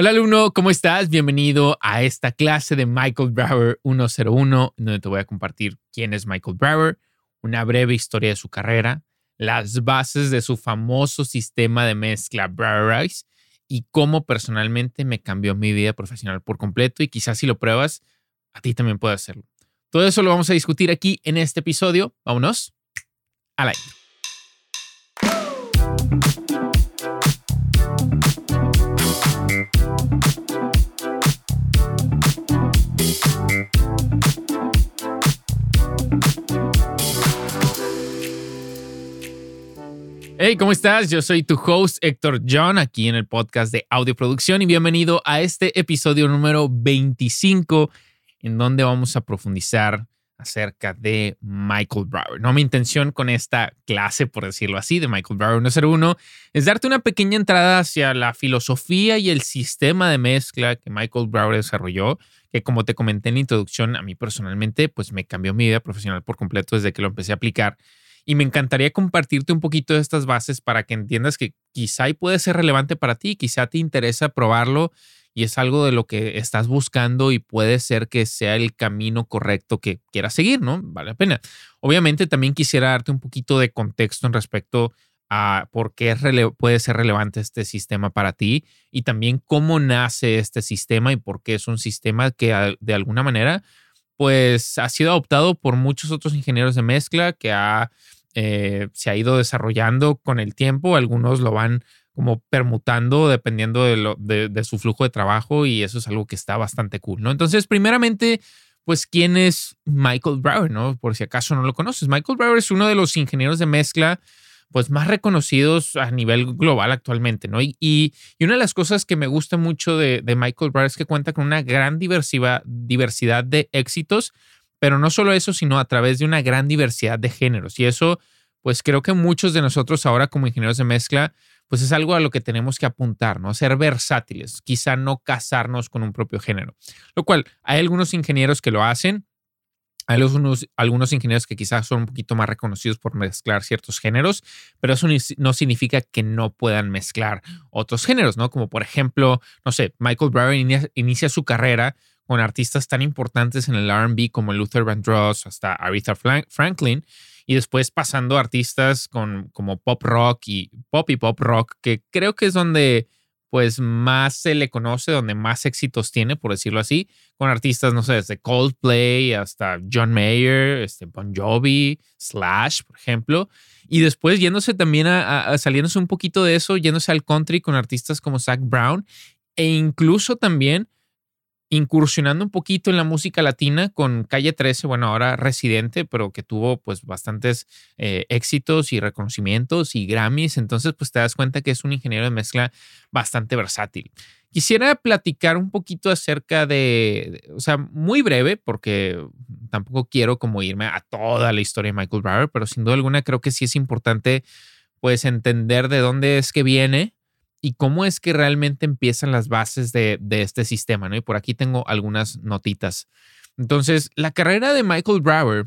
Hola alumno, ¿cómo estás? Bienvenido a esta clase de Michael Brower 101, donde te voy a compartir quién es Michael Brower, una breve historia de su carrera, las bases de su famoso sistema de mezcla Browerize y cómo personalmente me cambió mi vida profesional por completo y quizás si lo pruebas, a ti también puede hacerlo. Todo eso lo vamos a discutir aquí en este episodio. Vámonos a la intro. Hey, ¿cómo estás? Yo soy tu host Héctor John aquí en el podcast de Audio Producción y bienvenido a este episodio número 25 en donde vamos a profundizar acerca de Michael Brower. No, mi intención con esta clase, por decirlo así, de Michael Brower 101 es darte una pequeña entrada hacia la filosofía y el sistema de mezcla que Michael Brower desarrolló, que como te comenté en la introducción, a mí personalmente, pues me cambió mi vida profesional por completo desde que lo empecé a aplicar y me encantaría compartirte un poquito de estas bases para que entiendas que quizá puede ser relevante para ti, quizá te interesa probarlo y es algo de lo que estás buscando y puede ser que sea el camino correcto que quieras seguir, ¿no? Vale la pena. Obviamente también quisiera darte un poquito de contexto en respecto a por qué puede ser relevante este sistema para ti y también cómo nace este sistema y por qué es un sistema que de alguna manera pues ha sido adoptado por muchos otros ingenieros de mezcla que ha eh, se ha ido desarrollando con el tiempo. Algunos lo van como permutando dependiendo de, su flujo de trabajo y eso es algo que está bastante cool, ¿no? Entonces, primeramente, pues, ¿quién es Michael Brower, no? Por si acaso no lo conoces. Michael Brower es uno de los ingenieros de mezcla pues más reconocidos a nivel global actualmente, ¿no? Y, una de las cosas que me gusta mucho de, de Michael Brower es que cuenta con una gran diversidad de éxitos pero no solo eso, sino a través de una gran diversidad de géneros. Y eso, pues creo que muchos de nosotros ahora como ingenieros de mezcla, pues es algo a lo que tenemos que apuntar, ¿no? Ser versátiles, quizá no casarnos con un propio género. Lo cual, hay algunos ingenieros que lo hacen, hay algunos, ingenieros que quizás son un poquito más reconocidos por mezclar ciertos géneros, pero eso no significa que no puedan mezclar otros géneros, ¿no? Como por ejemplo, no sé, Michael Brower inicia su carrera con artistas tan importantes en el RB como Luther Vandross hasta Aretha Franklin y después pasando a artistas con, como pop rock y pop y pop rock, que creo que es donde pues más se le conoce, donde más éxitos tiene, por decirlo así, con artistas, no sé, desde Coldplay hasta John Mayer, este, Bon Jovi, Slash, por ejemplo, y después yéndose también a, a, saliéndose un poquito de eso, yéndose al country con artistas como Zach Brown, e incluso también incursionando un poquito en la música latina con Calle 13, bueno, ahora residente, pero que tuvo pues bastantes eh, éxitos y reconocimientos y Grammys, entonces pues te das cuenta que es un ingeniero de mezcla bastante versátil. Quisiera platicar un poquito acerca de, o sea, muy breve, porque tampoco quiero como irme a toda la historia de Michael Brower, pero sin duda alguna creo que sí es importante pues entender de dónde es que viene y cómo es que realmente empiezan las bases de, este sistema, ¿no? Y por aquí tengo algunas notitas. Entonces, la carrera de Michael Brower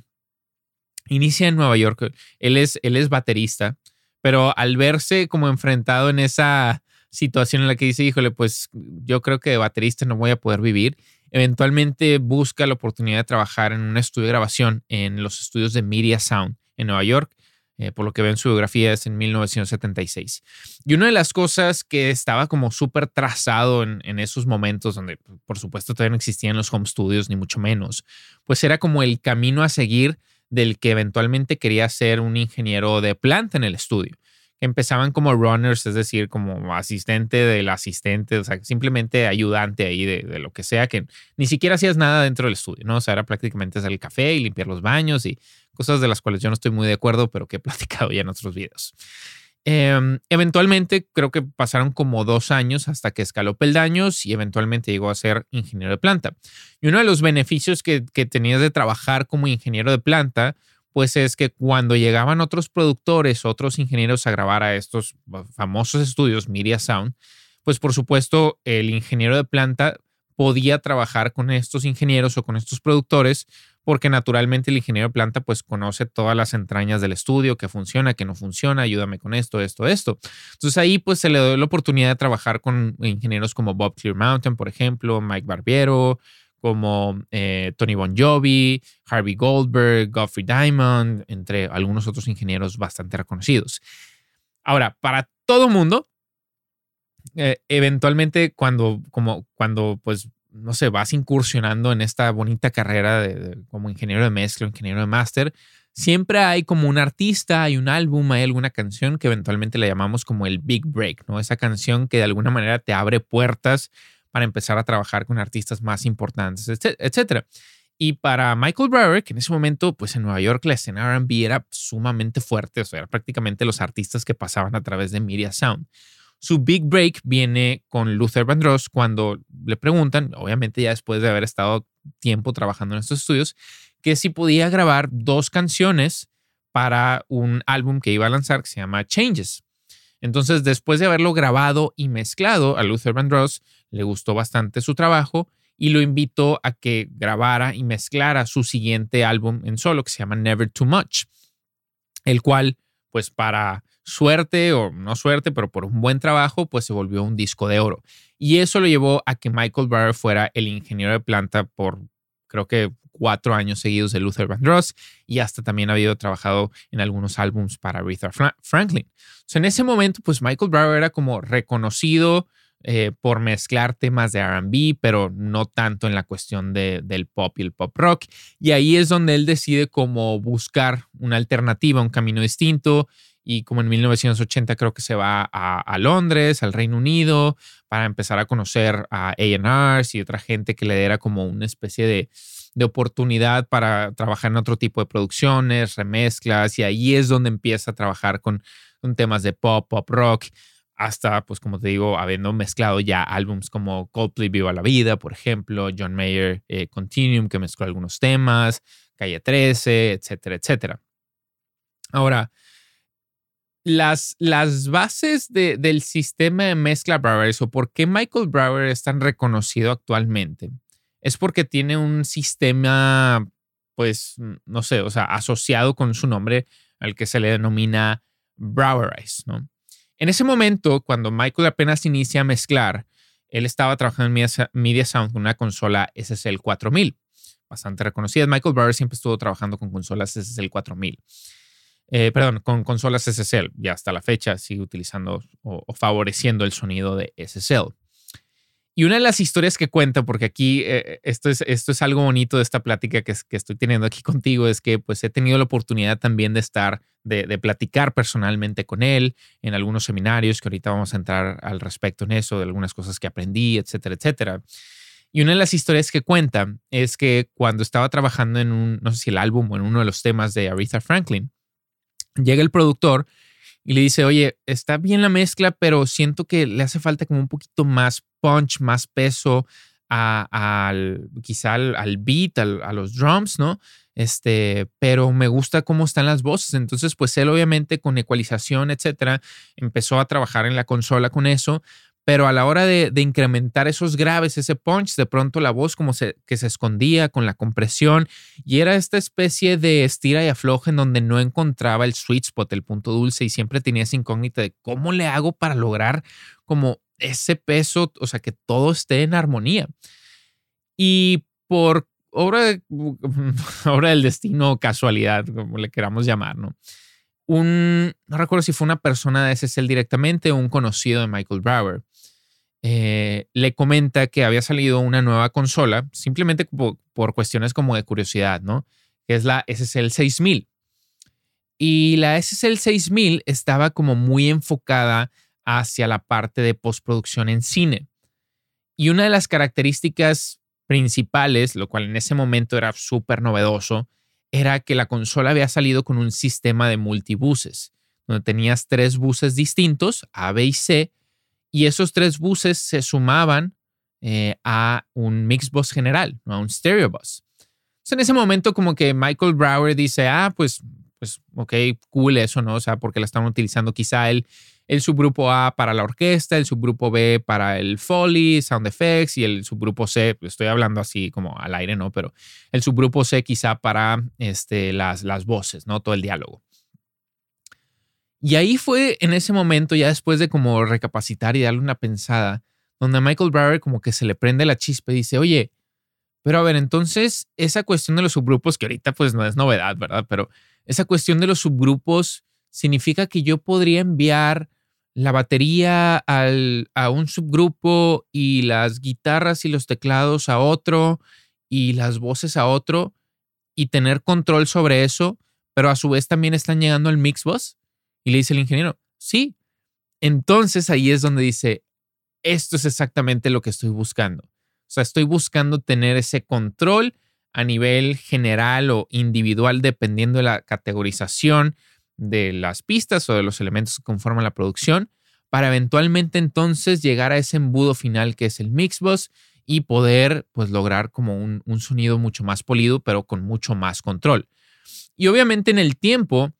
inicia en Nueva York. Él es, él es baterista, pero al verse como enfrentado en esa situación en la que dice, híjole, pues yo creo que de baterista no voy a poder vivir, eventualmente busca la oportunidad de trabajar en un estudio de grabación en los estudios de Media Sound en Nueva York eh, por lo que ven su biografía es en 1976. Y una de las cosas que estaba como súper trazado en, en, esos momentos, donde por supuesto todavía no existían los home studios, ni mucho menos, pues era como el camino a seguir del que eventualmente quería ser un ingeniero de planta en el estudio empezaban como runners, es decir, como asistente del asistente, o sea, simplemente ayudante ahí de, de, lo que sea, que ni siquiera hacías nada dentro del estudio, ¿no? O sea, era prácticamente hacer el café y limpiar los baños y cosas de las cuales yo no estoy muy de acuerdo, pero que he platicado ya en otros videos. Em, eventualmente creo que pasaron como dos años hasta que escaló peldaños y eventualmente llegó a ser ingeniero de planta. Y uno de los beneficios que, que tenías de trabajar como ingeniero de planta pues es que cuando llegaban otros productores, otros ingenieros a grabar a estos famosos estudios, Media Sound, pues por supuesto el ingeniero de planta podía trabajar con estos ingenieros o con estos productores porque naturalmente el ingeniero de planta pues conoce todas las entrañas del estudio, qué funciona, qué no funciona, ayúdame con esto, esto, esto. Entonces ahí pues se le dio la oportunidad de trabajar con ingenieros como Bob Clear Mountain, por ejemplo, Mike Barbiero, como eh, Tony Bon Jovi, Harvey Goldberg, Godfrey Diamond, entre algunos otros ingenieros bastante reconocidos. Ahora, para todo mundo, eh, eventualmente cuando, como, cuando pues no sé, vas incursionando en esta bonita carrera de, como ingeniero de mezcla, ingeniero de máster, siempre hay como un artista, hay un álbum, hay alguna canción que eventualmente le llamamos como el Big Break, ¿no? Esa canción que de alguna manera te abre puertas para empezar a trabajar con artistas más importantes, etcétera. Y para Michael Brewer, que en ese momento, pues en Nueva York la escena RB era sumamente fuerte, o sea, era prácticamente los artistas que pasaban a través de Media Sound. Su big break viene con Luther Vandross cuando le preguntan, obviamente ya después de haber estado tiempo trabajando en estos estudios, que si podía grabar dos canciones para un álbum que iba a lanzar que se llama Changes. Entonces, después de haberlo grabado y mezclado, a Luther Vandross le gustó bastante su trabajo y lo invitó a que grabara y mezclara su siguiente álbum en solo que se llama Never Too Much, el cual, pues para suerte o no suerte, pero por un buen trabajo, pues se volvió un disco de oro. Y eso lo llevó a que Michael Barr fuera el ingeniero de planta por creo que cuatro años seguidos de Luther Vandross y hasta también ha habido trabajado en algunos álbums para Aretha Franklin. en ese momento, pues Michael Barr era como reconocido eh, por mezclar temas de RB, pero no tanto en la cuestión de, del pop y el pop rock. Y ahí es donde él decide como buscar una alternativa, un camino distinto y como en 1980 creo que se va a, Londres, al Reino Unido, para empezar a conocer a A&Rs y otra gente que le diera como una especie de, de, oportunidad para trabajar en otro tipo de producciones, remezclas, y ahí es donde empieza a trabajar con, con temas de pop, pop rock, hasta, pues como te digo, habiendo mezclado ya álbums como Coldplay Viva la Vida, por ejemplo, John Mayer eh, Continuum, que mezcló algunos temas, Calle 13, etcétera, etcétera. Ahora, las, bases del sistema de mezcla Brauer o por qué Michael Brauer es tan reconocido actualmente, es porque tiene un sistema, pues, no sé, o sea, asociado con su nombre al que se le denomina Browerize, ¿no? En ese momento, cuando Michael apenas inicia a mezclar, él estaba trabajando en Media, Sound con una consola SSL 4000, bastante reconocida. Michael Brauer siempre estuvo trabajando con consolas SSL 4000. Eh, perdón, con consolas SSL. Ya hasta la fecha sigue utilizando o, favoreciendo el sonido de SSL. Y una de las historias que cuenta, porque aquí eh, esto, es, esto es algo bonito de esta plática que, estoy teniendo aquí contigo, es que pues he tenido la oportunidad también de estar, de, de, platicar personalmente con él en algunos seminarios, que ahorita vamos a entrar al respecto en eso, de algunas cosas que aprendí, etcétera, etcétera. Y una de las historias que cuenta es que cuando estaba trabajando en un, no sé si el álbum o en uno de los temas de Aretha Franklin, Llega el productor y le dice, oye, está bien la mezcla, pero siento que le hace falta como un poquito más punch, más peso al, quizá al, beat, a los drums, ¿no? Este, pero me gusta cómo están las voces. Entonces, pues él obviamente con ecualización, etcétera, empezó a trabajar en la consola con eso, pero a la hora de, incrementar esos graves, ese punch, de pronto la voz como se, que se escondía con la compresión y era esta especie de estira y afloja en donde no encontraba el sweet spot, el punto dulce y siempre tenía esa incógnita de cómo le hago para lograr como ese peso, o sea, que todo esté en armonía. Y por obra, de, obra del destino casualidad, como le queramos llamar, ¿no? Un, no recuerdo si fue una persona de SSL directamente o un conocido de Michael Brower, eh, le comenta que había salido una nueva consola, simplemente por, cuestiones como de curiosidad, ¿no? Que es la SSL 6000. Y la SSL 6000 estaba como muy enfocada hacia la parte de postproducción en cine. Y una de las características principales, lo cual en ese momento era súper novedoso, era que la consola había salido con un sistema de multibuses, donde tenías tres buses distintos, A, B y C, y esos tres buses se sumaban eh, a un mix bus general, a un stereo bus. Entonces, en ese momento, como que Michael Brower dice, ah, pues, pues, ok, cool eso, ¿no? O sea, porque la estaban utilizando. Quizá él, el subgrupo A para la orquesta, el subgrupo B para el Foley, Sound Effects y el subgrupo C, estoy hablando así como al aire, ¿no? Pero el subgrupo C quizá para este, las, las voces, ¿no? Todo el diálogo. Y ahí fue en ese momento, ya después de como recapacitar y darle una pensada, donde a Michael Brower como que se le prende la chispa y dice, oye, pero a ver, entonces esa cuestión de los subgrupos, que ahorita pues no es novedad, ¿verdad? Pero esa cuestión de los subgrupos significa que yo podría enviar la batería al, a un subgrupo y las guitarras y los teclados a otro y las voces a otro y tener control sobre eso, pero a su vez también están llegando al mixbus. Y le dice el ingeniero, sí. Entonces ahí es donde dice, esto es exactamente lo que estoy buscando. O sea, estoy buscando tener ese control a nivel general o individual, dependiendo de la categorización de las pistas o de los elementos que conforman la producción, para eventualmente entonces llegar a ese embudo final que es el mixbus y poder pues lograr como un, un sonido mucho más polido, pero con mucho más control. Y obviamente en el tiempo,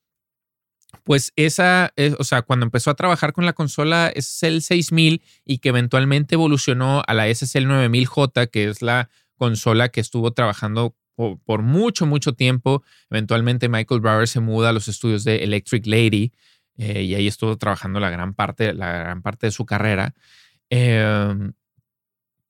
pues esa, eh, o sea, cuando empezó a trabajar con la consola SSL 6000 y que eventualmente evolucionó a la SSL 9000J, que es la consola que estuvo trabajando por, mucho, mucho tiempo. Eventualmente Michael Brower se muda a los estudios de Electric Lady eh, y ahí estuvo trabajando la gran parte, la gran parte de su carrera. Em,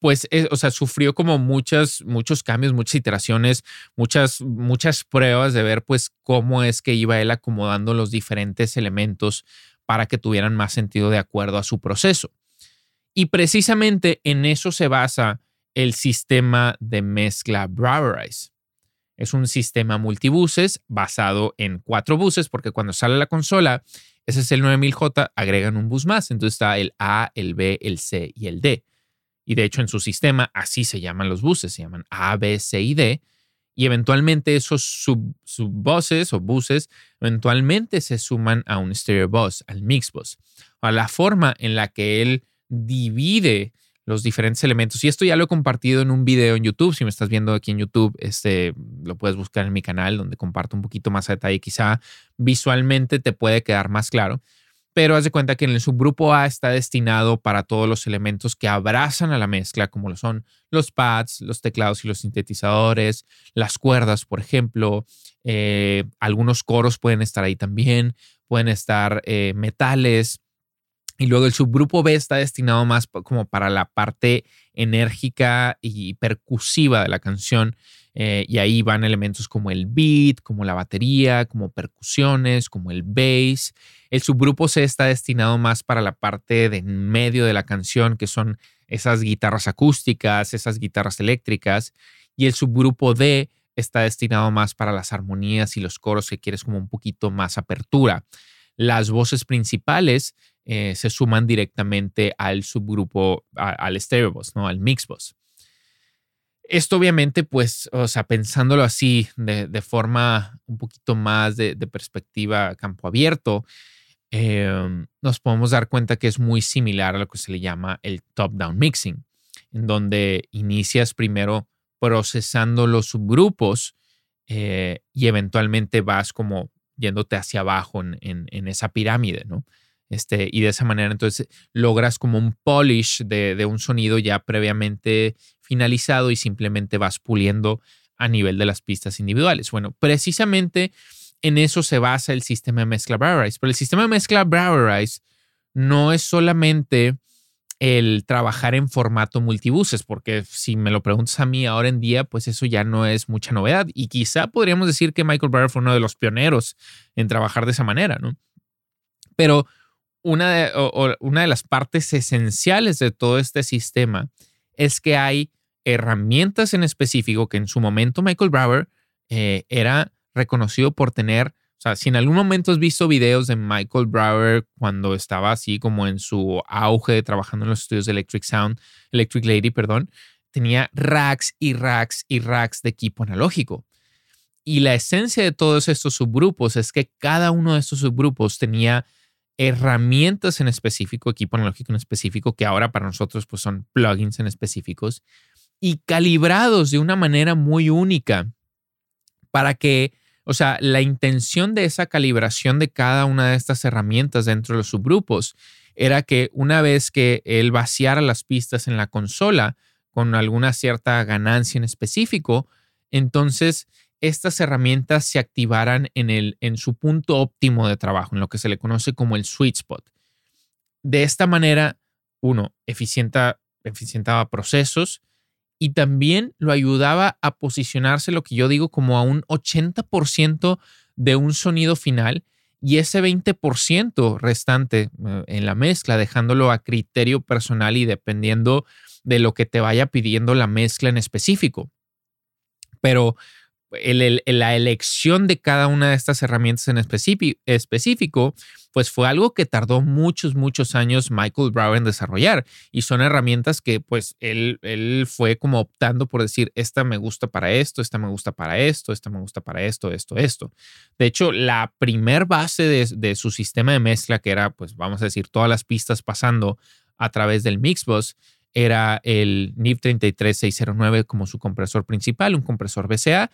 pues, eh, o sea, sufrió como muchas, muchos cambios, muchas iteraciones, muchas, muchas pruebas de ver, pues, cómo es que iba él acomodando los diferentes elementos para que tuvieran más sentido de acuerdo a su proceso. Y precisamente en eso se basa el sistema de mezcla Braverize. Es un sistema multibuses basado en cuatro buses, porque cuando sale la consola, ese es el 9000J, agregan un bus más. Entonces está el A, el B, el C y el D. Y de hecho en su sistema así se llaman los buses, se llaman A, B, C y D. Y eventualmente esos subbuses o buses eventualmente se suman a un stereo bus, al mix bus. A la forma en la que él divide los diferentes elementos. Y esto ya lo he compartido en un video en YouTube. Si me estás viendo aquí en YouTube, este, lo puedes buscar en mi canal donde comparto un poquito más a detalle. Quizá visualmente te puede quedar más claro pero haz de cuenta que en el subgrupo A está destinado para todos los elementos que abrazan a la mezcla, como lo son los pads, los teclados y los sintetizadores, las cuerdas, por ejemplo. Eh, algunos coros pueden estar ahí también, pueden estar eh, metales. Y luego el subgrupo B está destinado más como para la parte enérgica y percusiva de la canción. Eh, y ahí van elementos como el beat, como la batería, como percusiones, como el bass. El subgrupo C está destinado más para la parte de medio de la canción, que son esas guitarras acústicas, esas guitarras eléctricas. Y el subgrupo D está destinado más para las armonías y los coros que quieres como un poquito más apertura. Las voces principales eh, se suman directamente al subgrupo, al stereo bus, ¿no? al mix bus. Esto obviamente, pues, o sea, pensándolo así de, forma un poquito más de, perspectiva campo abierto, em, nos podemos dar cuenta que es muy similar a lo que se le llama el top-down mixing, en donde inicias primero procesando los subgrupos eh, y eventualmente vas como yéndote hacia abajo en, en esa pirámide, ¿no? Este, y de esa manera entonces logras como un polish de, un sonido ya previamente finalizado y simplemente vas puliendo a nivel de las pistas individuales. Bueno, precisamente en eso se basa el sistema de mezcla Bravarize. Pero el sistema de mezcla Bravarize no es solamente el trabajar en formato multibuses, porque si me lo preguntas a mí ahora en día, pues eso ya no es mucha novedad. Y quizá podríamos decir que Michael Brewer fue uno de los pioneros en trabajar de esa manera, ¿no? Pero una de las partes esenciales de todo este sistema es que hay herramientas en específico que en su momento Michael Brower eh, era reconocido por tener, o sea, si en algún momento has visto videos de Michael Brower cuando estaba así como en su auge trabajando en los estudios de Electric Sound, Electric Lady, perdón, tenía racks y racks y racks de equipo analógico. Y la esencia de todos estos subgrupos es que cada uno de estos subgrupos tenía herramientas en específico, equipo analógico en específico, que ahora para nosotros pues son plugins en específicos, y calibrados de una manera muy única para que o sea, la intención de esa calibración de cada una de estas herramientas dentro de los subgrupos era que una vez que él vaciara las pistas en la consola con alguna cierta ganancia en específico, entonces estas herramientas se activaran en, el, en su punto óptimo de trabajo, en lo que se le conoce como el sweet spot. De esta manera, uno, eficienta, eficientaba procesos y también lo ayudaba a posicionarse lo que yo digo como a un 80% de un sonido final y ese 20% restante eh, en la mezcla, dejándolo a criterio personal y dependiendo de lo que te vaya pidiendo la mezcla en específico. Pero la elección de cada una de estas herramientas en específico, pues fue algo que tardó muchos, muchos años Michael Brown en desarrollar. Y son herramientas que pues él, él fue como optando por decir, esta me gusta para esto, esta me gusta para esto, esta me gusta para esto, esto, esto. De hecho, la primer base de, su sistema de mezcla, que era pues vamos a decir todas las pistas pasando a través del Mixbus, era el NIV 33609 como su compresor principal, un compresor BCA,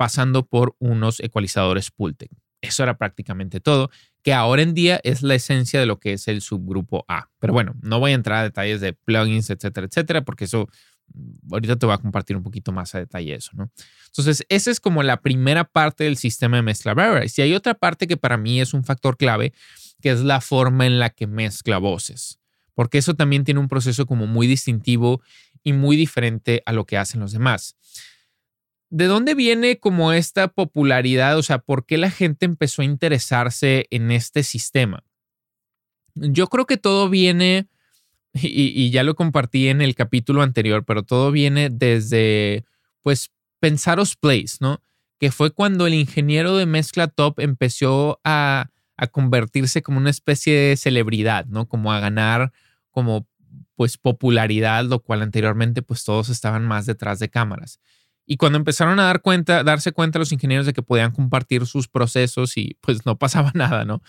pasando por unos ecualizadores Pultec. Eso era prácticamente todo, que ahora en día es la esencia de lo que es el subgrupo A. Pero bueno, no voy a entrar a detalles de plugins, etcétera, etcétera, porque eso mm, ahorita te voy a compartir un poquito más a detalle eso, ¿no? Entonces, esa es como la primera parte del sistema de mezcla Barra. Y hay otra parte que para mí es un factor clave, que es la forma en la que mezcla voces, porque eso también tiene un proceso como muy distintivo y muy diferente a lo que hacen los demás. ¿De dónde viene como esta popularidad? O sea, ¿por qué la gente empezó a interesarse en este sistema? Yo creo que todo viene, y, ya lo compartí en el capítulo anterior, pero todo viene desde, pues, pensaros Place, ¿no? Que fue cuando el ingeniero de mezcla top empezó a, a convertirse como una especie de celebridad, ¿no? Como a ganar como, pues, popularidad, lo cual anteriormente, pues, todos estaban más detrás de cámaras. Y cuando empezaron a dar cuenta, darse cuenta los ingenieros de que podían compartir sus procesos y pues no pasaba nada, ¿no?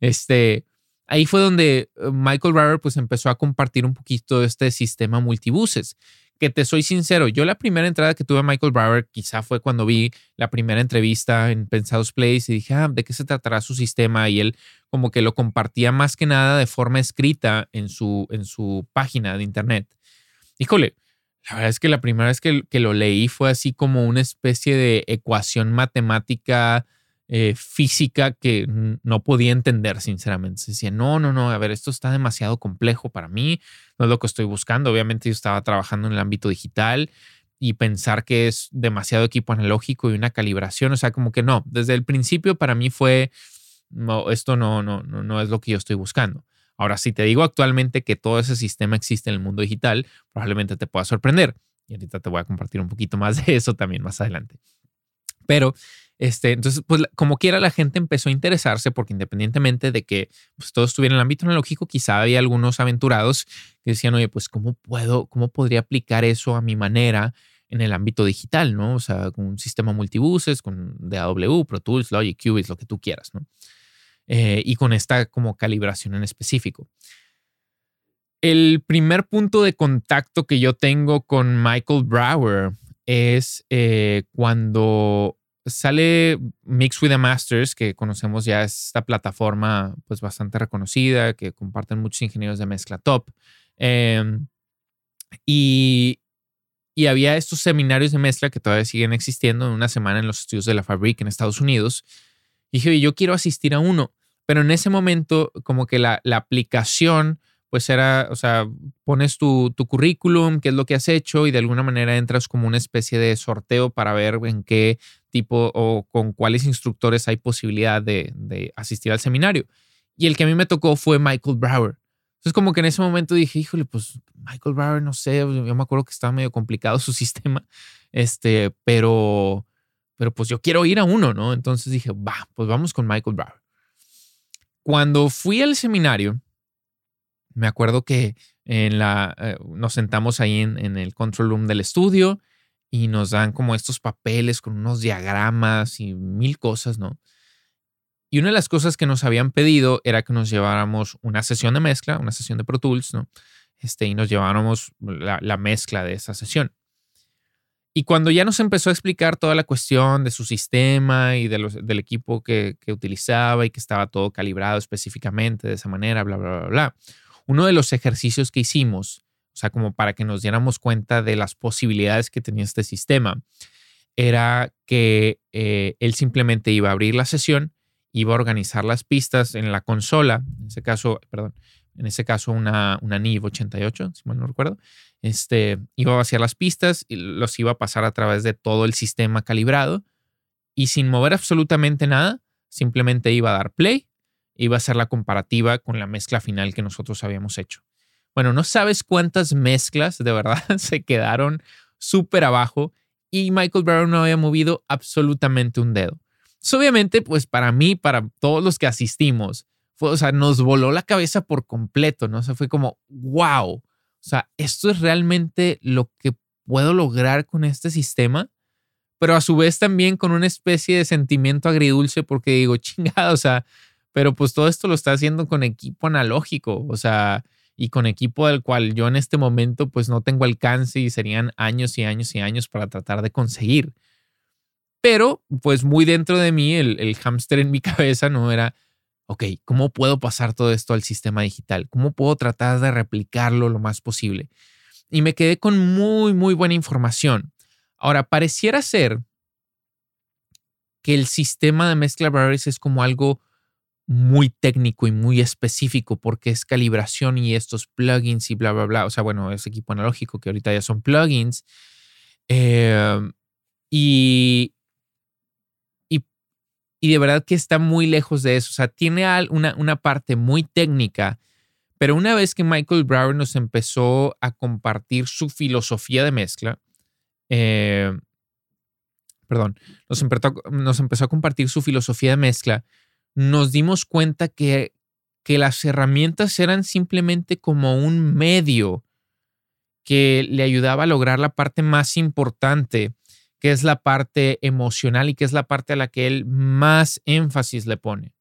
Este, ahí fue donde eh, Michael Rarer pues empezó a compartir un poquito este sistema multibuses. Que te soy sincero, yo la primera entrada que tuve a Michael Brower quizá fue cuando vi la primera entrevista en Pensados Place y dije, ah, ¿de qué se tratará su sistema? Y él como que lo compartía más que nada de forma escrita en su, en su página de internet. Híjole, la verdad es que la primera vez que, lo leí fue así como una especie de ecuación matemática eh, física que no podía entender, sinceramente. Se decía, no, no, no, a ver, esto está demasiado complejo para mí, no es lo que estoy buscando. Obviamente yo estaba trabajando en el ámbito digital y pensar que es demasiado equipo analógico y una calibración, o sea, como que no, desde el principio para mí fue, no, esto no, no, no, no es lo que yo estoy buscando. Ahora, si te digo actualmente que todo ese sistema existe en el mundo digital, probablemente te pueda sorprender. Y ahorita te voy a compartir un poquito más de eso también más adelante. Pero, este, entonces, pues como quiera, la gente empezó a interesarse porque independientemente de que pues, todo estuviera en el ámbito analógico, quizá había algunos aventurados que decían, oye, pues, ¿cómo puedo, cómo podría aplicar eso a mi manera en el ámbito digital, ¿no? O sea, con un sistema multibuses, con DAW, Pro Tools, Logic, Cubase, lo que tú quieras, ¿no? Eh, y con esta como calibración en específico. El primer punto de contacto que yo tengo con Michael Brower es eh, cuando sale Mix with the Masters, que conocemos ya esta plataforma pues bastante reconocida, que comparten muchos ingenieros de mezcla top. Em, y, y, había estos seminarios de mezcla que todavía siguen existiendo en una semana en los estudios de la Fabric en Estados Unidos. Dije, yo quiero asistir a uno. Pero en ese momento, como que la, aplicación, pues era, o sea, pones tu, currículum, qué es lo que has hecho y de alguna manera entras como una especie de sorteo para ver en qué tipo o con cuáles instructores hay posibilidad de, asistir al seminario. Y el que a mí me tocó fue Michael Brower. Entonces como que en ese momento dije, híjole, pues Michael Brower, no sé, yo me acuerdo que estaba medio complicado su sistema, este, pero, pero pues yo quiero ir a uno, ¿no? Entonces dije, va, pues vamos con Michael Brower. Cuando fui al seminario, me acuerdo que en la, eh, nos sentamos ahí en, el control room del estudio y nos dan como estos papeles con unos diagramas y mil cosas, ¿no? Y una de las cosas que nos habían pedido era que nos lleváramos una sesión de mezcla, una sesión de Pro Tools, ¿no? Este, y nos lleváramos la mezcla de esa sesión. Y cuando ya nos empezó a explicar toda la cuestión de su sistema y del equipo que, que, utilizaba y que estaba todo calibrado específicamente de esa manera, bla, bla, bla, bla, uno de los ejercicios que hicimos, o sea, como para que nos diéramos cuenta de las posibilidades que tenía este sistema, era que eh, él simplemente iba a abrir la sesión, iba a organizar las pistas en la consola, en ese caso, perdón, en ese caso una, una NIV 88, si mal no recuerdo, este, iba a vaciar las pistas y los iba a pasar a través de todo el sistema calibrado y sin mover absolutamente nada, simplemente iba a dar play, iba a hacer la comparativa con la mezcla final que nosotros habíamos hecho. Bueno, no sabes cuántas mezclas de verdad se quedaron súper abajo y Michael Brown no había movido absolutamente un dedo. obviamente, pues para mí, para todos los que asistimos, o sea, nos voló la cabeza por completo, ¿no? O fue como, wow, o sea, esto es realmente lo que puedo lograr con este sistema, pero a su vez también con una especie de sentimiento agridulce porque digo, chingada, o sea, pero pues todo esto lo está haciendo con equipo analógico, o sea, y con equipo del cual yo en este momento pues no tengo alcance y serían años y años y años para tratar de conseguir. Pero pues muy dentro de mí, el, el hámster en mi cabeza no era, ok, ¿cómo puedo pasar todo esto al sistema digital? ¿Cómo puedo tratar de replicarlo lo más posible? Y me quedé con muy, muy buena información. Ahora, pareciera ser que el sistema de mezcla Brothers es como algo muy técnico y muy específico porque es calibración y estos plugins y bla, bla, bla. O sea, bueno, es equipo analógico que ahorita ya son plugins. Em, y, y de verdad que está muy lejos de eso. O sea, tiene una, una parte muy técnica, pero una vez que Michael Brower nos empezó a compartir su filosofía de mezcla, eh, perdón, nos empezó, nos empezó a compartir su filosofía de mezcla, nos dimos cuenta que, que las herramientas eran simplemente como un medio que le ayudaba a lograr la parte más importante que es la parte emocional y que es la parte a la que él más énfasis le pone.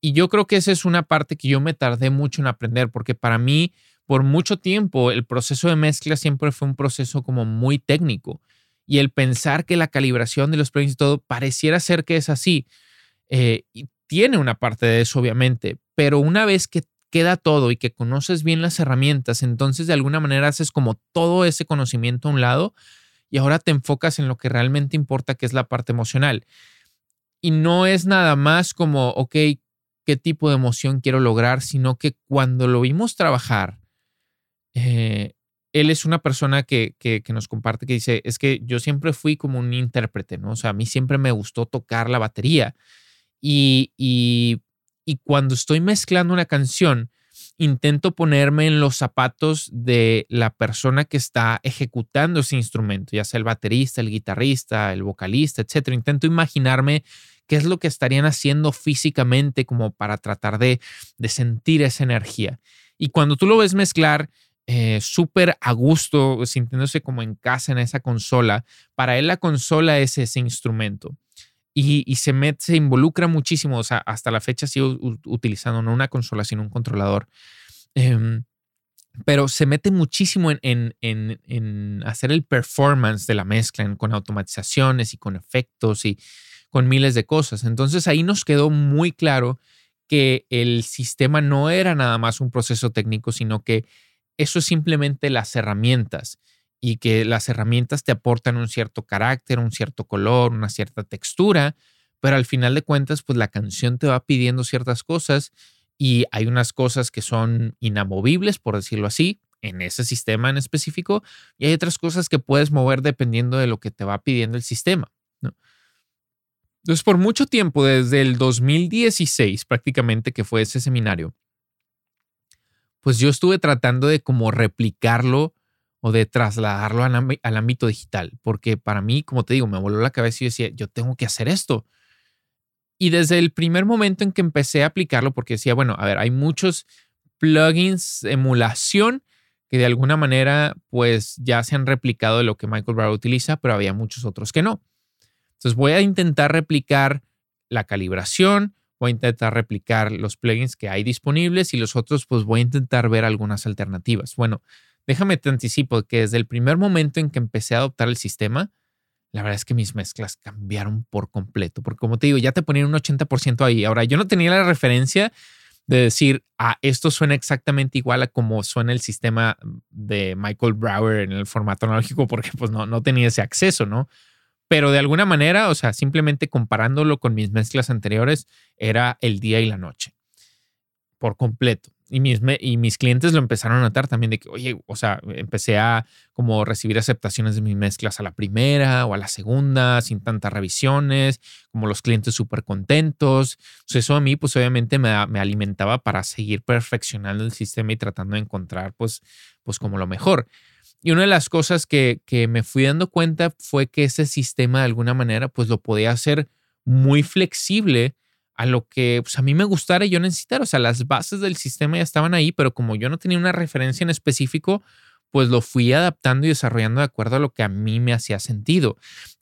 Y yo creo que esa es una parte que yo me tardé mucho en aprender, porque para mí, por mucho tiempo, el proceso de mezcla siempre fue un proceso como muy técnico. Y el pensar que la calibración de los plugins y todo pareciera ser que es así. Eh, y tiene una parte de eso, obviamente, pero una vez que queda todo y que conoces bien las herramientas, entonces de alguna manera haces como todo ese conocimiento a un lado y ahora te enfocas en lo que realmente importa, que es la parte emocional. Y no es nada más como, ok, qué tipo de emoción quiero lograr, sino que cuando lo vimos trabajar, eh, él es una persona que, que, nos comparte que dice, es que yo siempre fui como un intérprete, ¿no? O sea, a mí siempre me gustó tocar la batería. Y, y, y cuando estoy mezclando una canción, intento ponerme en los zapatos de la persona que está ejecutando ese instrumento, ya sea el baterista, el guitarrista, el vocalista, etc. Intento imaginarme qué es lo que estarían haciendo físicamente como para tratar de, sentir esa energía. Y cuando tú lo ves mezclar, eh, súper a gusto, sintiéndose como en casa en esa consola, para él la consola es ese instrumento. Y, se, mete, se involucra muchísimo, o sea, hasta la fecha sigo utilizando no una consola, sino un controlador. Em, pero se mete muchísimo en, en, hacer el performance de la mezcla, con automatizaciones y con efectos y con miles de cosas. Entonces ahí nos quedó muy claro que el sistema no era nada más un proceso técnico, sino que eso es simplemente las herramientas y que las herramientas te aportan un cierto carácter, un cierto color, una cierta textura, pero al final de cuentas, pues la canción te va pidiendo ciertas cosas y hay unas cosas que son inamovibles, por decirlo así, en ese sistema en específico, y hay otras cosas que puedes mover dependiendo de lo que te va pidiendo el sistema. Entonces, por mucho tiempo, desde el 2016 prácticamente, que fue ese seminario, pues yo estuve tratando de como replicarlo o de trasladarlo al, ámbito digital, porque para mí, como te digo, me voló la cabeza y decía, yo tengo que hacer esto. Y desde el primer momento en que empecé a aplicarlo, porque decía, bueno, a ver, hay muchos plugins emulación que de alguna manera pues ya se han replicado de lo que Michael Brown utiliza, pero había muchos otros que no. Entonces voy a intentar replicar la calibración, voy a intentar replicar los plugins que hay disponibles y los otros pues voy a intentar ver algunas alternativas. Bueno, déjame te anticipo que desde el primer momento en que empecé a adoptar el sistema, la verdad es que mis mezclas cambiaron por completo, porque como te digo, ya te ponían un 80% ahí. Ahora, yo no tenía la referencia de decir, ah, esto suena exactamente igual a como suena el sistema de Michael Brower en el formato analógico, porque pues no, no tenía ese acceso, ¿no? Pero de alguna manera, o sea, simplemente comparándolo con mis mezclas anteriores, era el día y la noche, por completo y mis, y mis clientes lo empezaron a notar también de que, oye, o sea, empecé a como recibir aceptaciones de mis mezclas a la primera o a la segunda, sin tantas revisiones, como los clientes súper contentos. Eso a mí, pues obviamente me, me, alimentaba para seguir perfeccionando el sistema y tratando de encontrar, pues, pues como lo mejor. Y una de las cosas que, que me fui dando cuenta fue que ese sistema de alguna manera, pues lo podía hacer muy flexible a lo que pues, a mí me gustara y yo necesitara. O sea, las bases del sistema ya estaban ahí, pero como yo no tenía una referencia en específico, pues lo fui adaptando y desarrollando de acuerdo a lo que a mí me hacía sentido.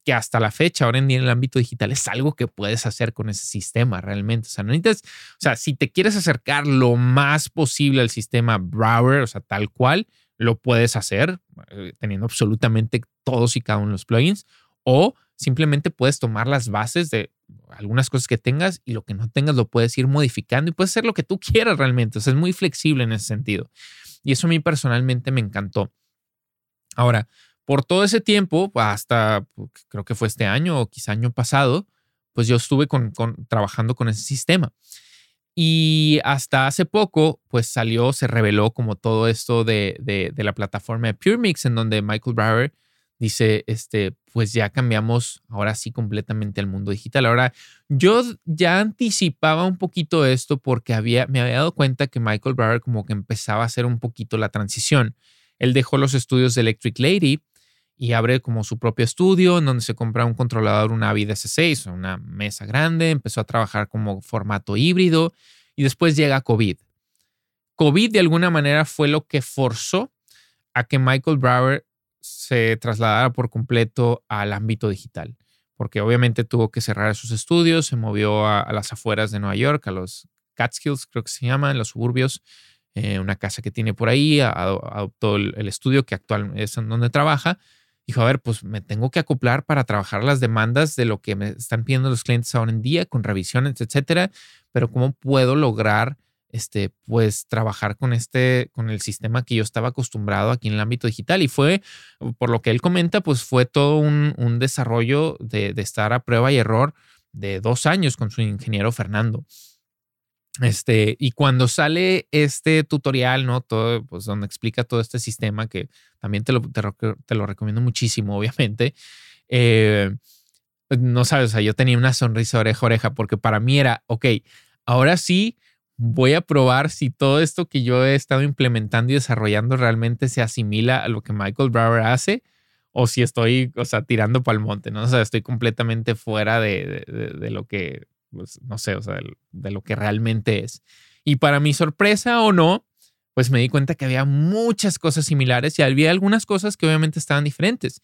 Que hasta la fecha, ahora en día en el ámbito digital, es algo que puedes hacer con ese sistema realmente. O sea, no necesitas, o sea, si te quieres acercar lo más posible al sistema Browser, o sea, tal cual, lo puedes hacer eh, teniendo absolutamente todos y cada uno de los plugins. O simplemente puedes tomar las bases de algunas cosas que tengas y lo que no tengas lo puedes ir modificando y puedes hacer lo que tú quieras realmente. O sea, es muy flexible en ese sentido. Y eso a mí personalmente me encantó. Ahora, por todo ese tiempo, hasta creo que fue este año o quizá año pasado, pues yo estuve con, trabajando con ese sistema. Y hasta hace poco, pues salió, se reveló como todo esto de, de, la plataforma de PureMix, en donde Michael Brower dice, este, pues ya cambiamos ahora sí completamente al mundo digital. Ahora, yo ya anticipaba un poquito esto porque había, me había dado cuenta que Michael Brower como que empezaba a hacer un poquito la transición. Él dejó los estudios de Electric Lady y abre como su propio estudio en donde se compra un controlador, una Avid S6, una mesa grande, empezó a trabajar como formato híbrido y después llega COVID. COVID de alguna manera fue lo que forzó a que Michael Brower se trasladara por completo al ámbito digital, porque obviamente tuvo que cerrar sus estudios, se movió a, las afueras de Nueva York, a los Catskills, creo que se llama, en los suburbios, eh, una casa que tiene por ahí, adoptó el, el, estudio que actualmente es en donde trabaja. Dijo, a ver, pues me tengo que acoplar para trabajar las demandas de lo que me están pidiendo los clientes ahora en día, con revisiones, etcétera, pero ¿cómo puedo lograr este, pues trabajar con este, con el sistema que yo estaba acostumbrado aquí en el ámbito digital. Y fue, por lo que él comenta, pues fue todo un, desarrollo de, estar a prueba y error de dos años con su ingeniero Fernando. Este, y cuando sale este tutorial, ¿no? Todo, pues donde explica todo este sistema, que también te lo, te, lo recomiendo muchísimo, obviamente. Eh, no sabes, o sea, yo tenía una sonrisa oreja oreja, porque para mí era, ok, ahora sí voy a probar si todo esto que yo he estado implementando y desarrollando realmente se asimila a lo que Michael Brower hace o si estoy, o sea, tirando para el monte, ¿no? O sea, estoy completamente fuera de, de, lo que, pues, no sé, o sea, de, lo que realmente es. Y para mi sorpresa o no, pues me di cuenta que había muchas cosas similares y había algunas cosas que obviamente estaban diferentes.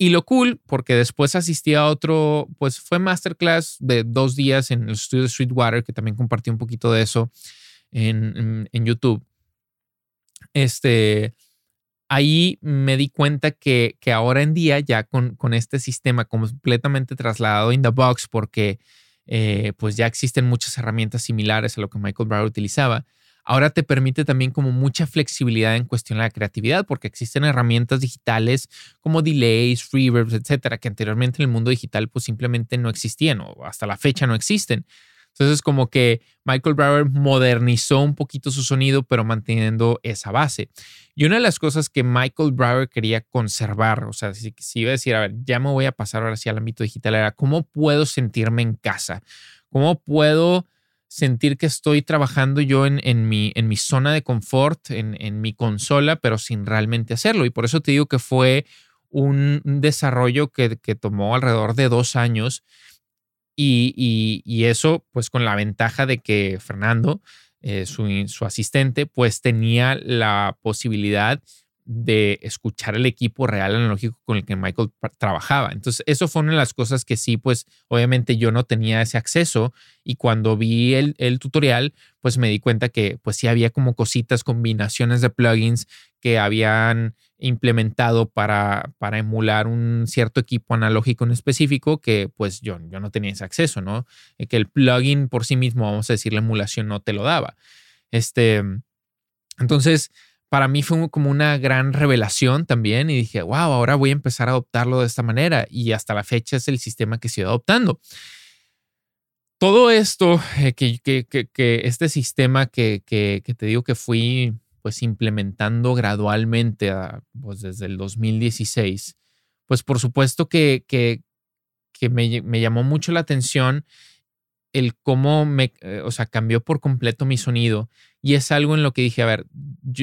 Y lo cool, porque después asistí a otro, pues fue masterclass de dos días en el estudio de Streetwater, que también compartí un poquito de eso en, YouTube. Este, ahí me di cuenta que, que ahora en día, ya con, con, este sistema completamente trasladado in the box, porque eh, pues ya existen muchas herramientas similares a lo que Michael Brown utilizaba, ahora te permite también como mucha flexibilidad en cuestión de la creatividad, porque existen herramientas digitales como delays, reverbs, etcétera, que anteriormente en el mundo digital pues simplemente no existían o hasta la fecha no existen. Entonces, como que Michael Brower modernizó un poquito su sonido, pero manteniendo esa base. Y una de las cosas que Michael Brower quería conservar, o sea, si, si, iba a decir, a ver, ya me voy a pasar ahora sí al ámbito digital, era cómo puedo sentirme en casa, cómo puedo sentir que estoy trabajando yo en, en, mi, en mi zona de confort, en, en, mi consola, pero sin realmente hacerlo. Y por eso te digo que fue un desarrollo que, que tomó alrededor de dos años. Y, y, y, eso, pues con la ventaja de que Fernando, eh, su, su asistente, pues tenía la posibilidad de escuchar el equipo real analógico con el que Michael trabajaba. Entonces, eso fue una de las cosas que sí, pues obviamente yo no tenía ese acceso y cuando vi el, el tutorial, pues me di cuenta que pues sí había como cositas, combinaciones de plugins que habían implementado para, para emular un cierto equipo analógico en específico que pues yo, yo no tenía ese acceso, ¿no? Eh, que el plugin por sí mismo, vamos a decir, la emulación no te lo daba. Este, entonces, para mí fue como una gran revelación también y dije, wow, ahora voy a empezar a adoptarlo de esta manera y hasta la fecha es el sistema que estoy adoptando. Todo esto, eh, que, que, que, este sistema que, te digo que fui pues implementando gradualmente pues desde el 2016, pues por supuesto que, que, me, me, llamó mucho la atención el cómo me, eh, o sea, cambió por completo mi sonido. Y es algo en lo que dije, a ver,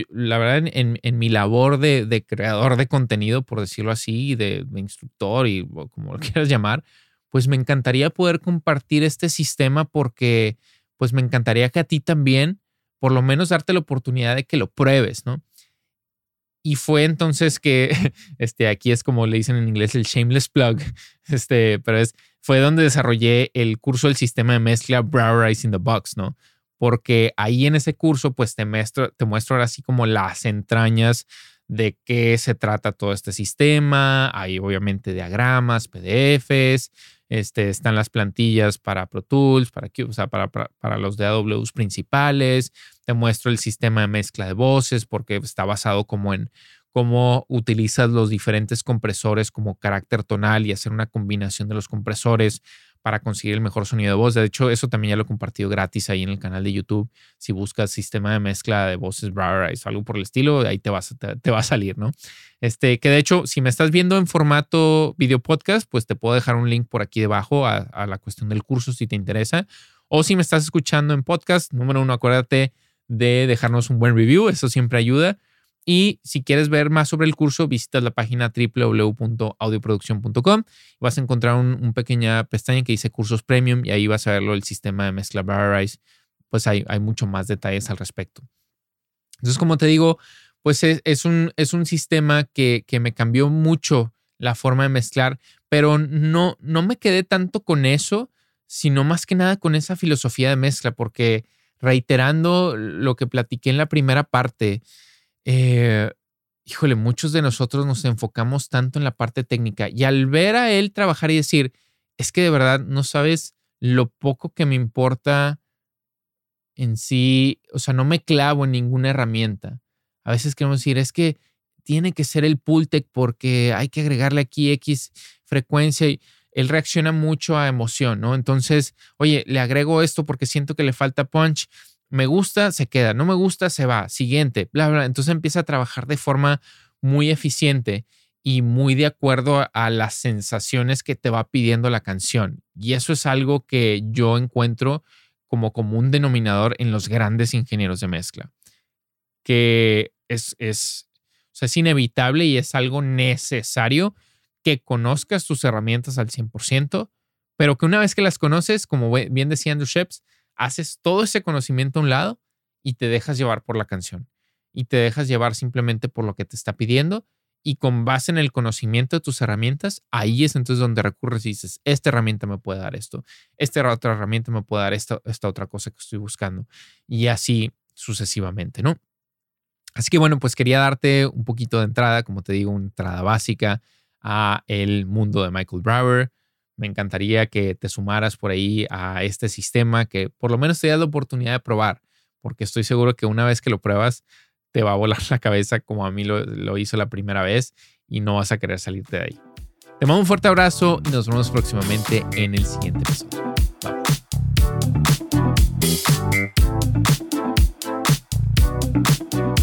la verdad, en, en, mi labor de, de, creador de contenido, por decirlo así, de, instructor y como lo quieras llamar, pues me encantaría poder compartir este sistema porque, pues me encantaría que a ti también por lo menos darte la oportunidad de que lo pruebes, ¿no? Y fue entonces que, este, aquí es como le dicen en inglés el shameless plug, este, pero es, fue donde desarrollé el curso del sistema de mezcla Brow in the Box, ¿no? Porque ahí en ese curso, pues te muestro, te muestro ahora así como las entrañas de qué se trata todo este sistema. Hay obviamente diagramas, PDFs, este, están las plantillas para Pro Tools, para, o sea, para, para, para, los DAWs principales. Te muestro el sistema de mezcla de voces porque está basado como en cómo utilizas los diferentes compresores como carácter tonal y hacer una combinación de los compresores para conseguir el mejor sonido de voz. De hecho, eso también ya lo he compartido gratis ahí en el canal de YouTube. Si buscas sistema de mezcla de voces o algo por el estilo, ahí te, vas, te, va a salir, ¿no? Este, que de hecho, si me estás viendo en formato video podcast, pues te puedo dejar un link por aquí debajo a, a la cuestión del curso si te interesa. O si me estás escuchando en podcast, número uno, acuérdate de dejarnos un buen review, eso siempre ayuda. Y si quieres ver más sobre el curso, visitas la página www.audioproducción.com. Vas a encontrar un pequeña pestaña que dice cursos premium y ahí vas a verlo el sistema de mezcla Barrize. Pues hay, hay mucho más detalles al respecto. Entonces, como te digo, pues es, un, es un sistema que, que, me cambió mucho la forma de mezclar, pero no, no me quedé tanto con eso, sino más que nada con esa filosofía de mezcla, porque reiterando lo que platiqué en la primera parte, eh, híjole, muchos de nosotros nos enfocamos tanto en la parte técnica y al ver a él trabajar y decir, es que de verdad no sabes lo poco que me importa en sí, o sea, no me clavo en ninguna herramienta. A veces queremos decir, es que tiene que ser el Pultec porque hay que agregarle aquí X frecuencia y él reacciona mucho a emoción, ¿no? Entonces, oye, le agrego esto porque siento que le falta punch me gusta, se queda, no me gusta, se va, siguiente, bla, bla. Entonces empieza a trabajar de forma muy eficiente y muy de acuerdo a las sensaciones que te va pidiendo la canción. Y eso es algo que yo encuentro como común denominador en los grandes ingenieros de mezcla, que es, es, es inevitable y es algo necesario que conozcas tus herramientas al 100%, pero que una vez que las conoces, como bien decía Andrew Sheps, haces todo ese conocimiento a un lado y te dejas llevar por la canción. Y te dejas llevar simplemente por lo que te está pidiendo. Y con base en el conocimiento de tus herramientas, ahí es entonces donde recurres y dices, esta herramienta me puede dar esto, esta otra herramienta me puede dar esta, esta otra cosa que estoy buscando. Y así sucesivamente, ¿no? Así que bueno, pues quería darte un poquito de entrada, como te digo, una entrada básica a el mundo de Michael Brower, me encantaría que te sumaras por ahí a este sistema, que por lo menos te das la oportunidad de probar, porque estoy seguro que una vez que lo pruebas, te va a volar la cabeza como a mí lo, hizo la primera vez y no vas a querer salirte de ahí. Te mando un fuerte abrazo y nos vemos próximamente en el siguiente episodio. Bye.